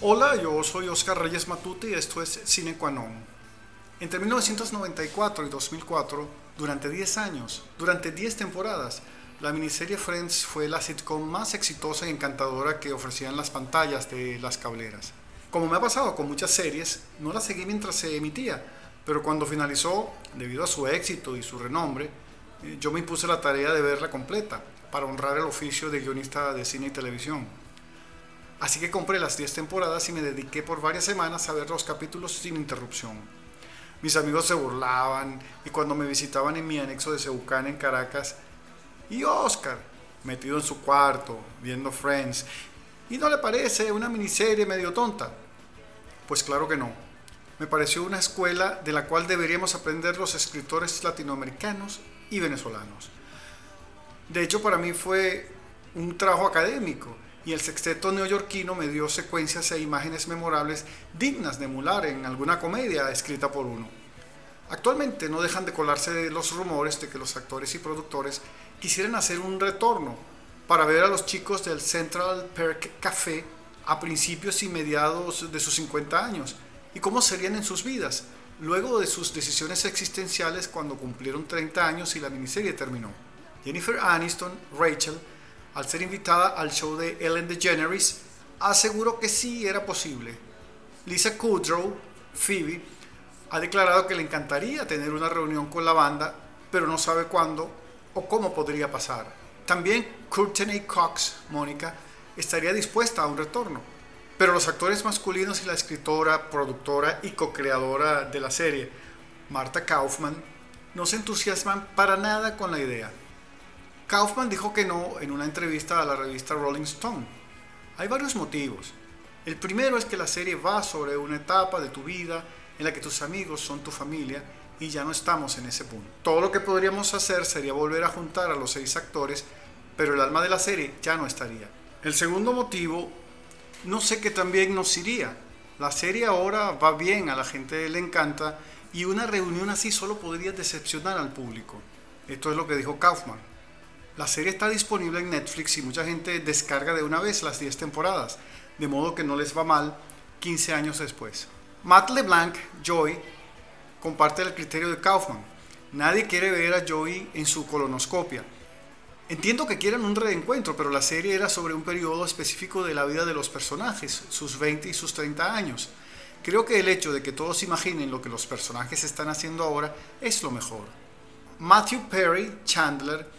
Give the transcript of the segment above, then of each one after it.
Hola, yo soy Oscar Reyes Matute y esto es Cine Qua Non. Entre 1994 y 2004, durante 10 años, durante 10 temporadas, la miniserie Friends fue la sitcom más exitosa y encantadora que ofrecían las pantallas de las cableras. Como me ha pasado con muchas series, no la seguí mientras se emitía, pero cuando finalizó, debido a su éxito y su renombre, eh, yo me impuse la tarea de verla completa para honrar el oficio de guionista de cine y televisión. Así que compré las 10 temporadas y me dediqué por varias semanas a ver los capítulos sin interrupción. Mis amigos se burlaban y cuando me visitaban en mi anexo de Seucán en Caracas, y Oscar, metido en su cuarto, viendo Friends, ¿y no le parece una miniserie medio tonta? Pues claro que no. Me pareció una escuela de la cual deberíamos aprender los escritores latinoamericanos y venezolanos. De hecho, para mí fue un trabajo académico y el sexteto neoyorquino me dio secuencias e imágenes memorables dignas de emular en alguna comedia escrita por uno. Actualmente no dejan de colarse los rumores de que los actores y productores quisieran hacer un retorno para ver a los chicos del Central Perk Café a principios y mediados de sus 50 años y cómo serían en sus vidas luego de sus decisiones existenciales cuando cumplieron 30 años y la miniserie terminó. Jennifer Aniston, Rachel, al ser invitada al show de Ellen DeGeneres, aseguró que sí era posible. Lisa Kudrow, Phoebe, ha declarado que le encantaría tener una reunión con la banda, pero no sabe cuándo o cómo podría pasar. También Courtney Cox, Mónica, estaría dispuesta a un retorno. Pero los actores masculinos y la escritora, productora y co-creadora de la serie, Marta Kaufman, no se entusiasman para nada con la idea. Kaufman dijo que no en una entrevista a la revista Rolling Stone. Hay varios motivos. El primero es que la serie va sobre una etapa de tu vida en la que tus amigos son tu familia y ya no estamos en ese punto. Todo lo que podríamos hacer sería volver a juntar a los seis actores, pero el alma de la serie ya no estaría. El segundo motivo, no sé qué también nos iría. La serie ahora va bien, a la gente le encanta y una reunión así solo podría decepcionar al público. Esto es lo que dijo Kaufman. La serie está disponible en Netflix y mucha gente descarga de una vez las 10 temporadas, de modo que no les va mal 15 años después. Matt LeBlanc, Joy, comparte el criterio de Kaufman. Nadie quiere ver a Joy en su colonoscopia. Entiendo que quieran un reencuentro, pero la serie era sobre un periodo específico de la vida de los personajes, sus 20 y sus 30 años. Creo que el hecho de que todos imaginen lo que los personajes están haciendo ahora es lo mejor. Matthew Perry Chandler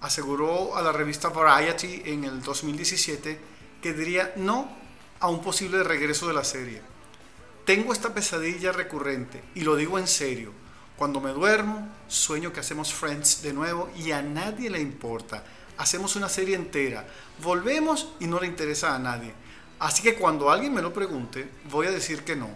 aseguró a la revista Variety en el 2017 que diría no a un posible regreso de la serie. Tengo esta pesadilla recurrente y lo digo en serio. Cuando me duermo, sueño que hacemos Friends de nuevo y a nadie le importa. Hacemos una serie entera, volvemos y no le interesa a nadie. Así que cuando alguien me lo pregunte, voy a decir que no.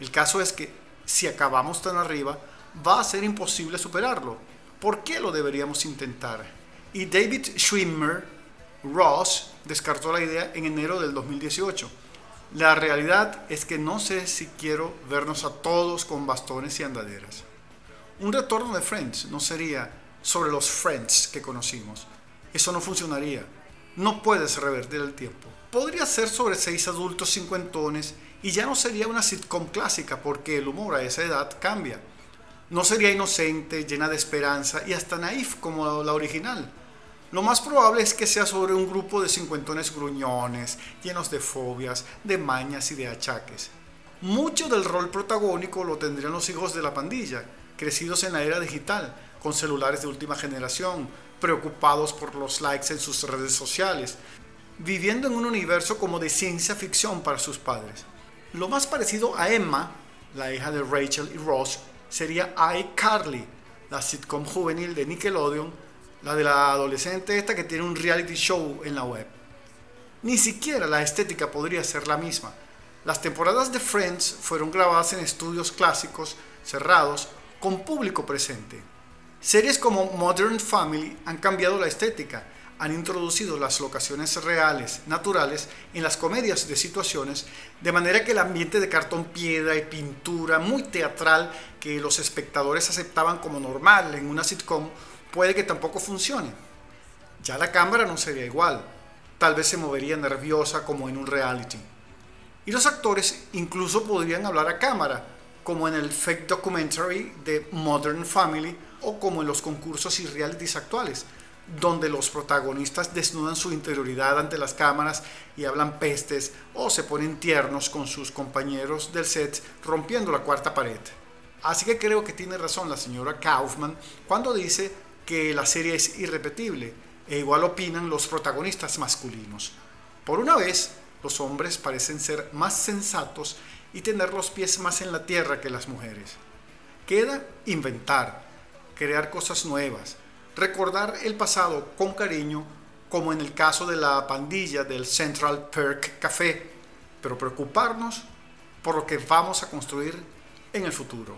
El caso es que si acabamos tan arriba, va a ser imposible superarlo ¿Por qué lo deberíamos intentar? Y David Schwimmer, Ross, descartó la idea en enero del 2018. La realidad es que no sé si quiero vernos a todos con bastones y andaderas. Un retorno de Friends no sería sobre los Friends que conocimos. Eso no funcionaría. No puedes revertir el tiempo. Podría ser sobre seis adultos cincuentones y ya no sería una sitcom clásica porque el humor a esa edad cambia. No sería inocente, llena de esperanza y hasta naif como la original. Lo más probable es que sea sobre un grupo de cincuentones gruñones, llenos de fobias, de mañas y de achaques. Mucho del rol protagónico lo tendrían los hijos de la pandilla, crecidos en la era digital, con celulares de última generación, preocupados por los likes en sus redes sociales, viviendo en un universo como de ciencia ficción para sus padres. Lo más parecido a Emma, la hija de Rachel y Ross, sería iCarly, la sitcom juvenil de Nickelodeon, la de la adolescente esta que tiene un reality show en la web. Ni siquiera la estética podría ser la misma. Las temporadas de Friends fueron grabadas en estudios clásicos, cerrados, con público presente. Series como Modern Family han cambiado la estética, han introducido las locaciones reales, naturales, en las comedias de situaciones, de manera que el ambiente de cartón piedra y pintura muy teatral que los espectadores aceptaban como normal en una sitcom puede que tampoco funcione. Ya la cámara no sería igual, tal vez se movería nerviosa como en un reality. Y los actores incluso podrían hablar a cámara, como en el fake documentary de Modern Family o como en los concursos y realities actuales, donde los protagonistas desnudan su interioridad ante las cámaras y hablan pestes o se ponen tiernos con sus compañeros del set rompiendo la cuarta pared. Así que creo que tiene razón la señora Kaufman cuando dice que la serie es irrepetible e igual opinan los protagonistas masculinos. Por una vez, los hombres parecen ser más sensatos y tener los pies más en la tierra que las mujeres. Queda inventar, crear cosas nuevas, recordar el pasado con cariño, como en el caso de la pandilla del Central Perk Café, pero preocuparnos por lo que vamos a construir en el futuro.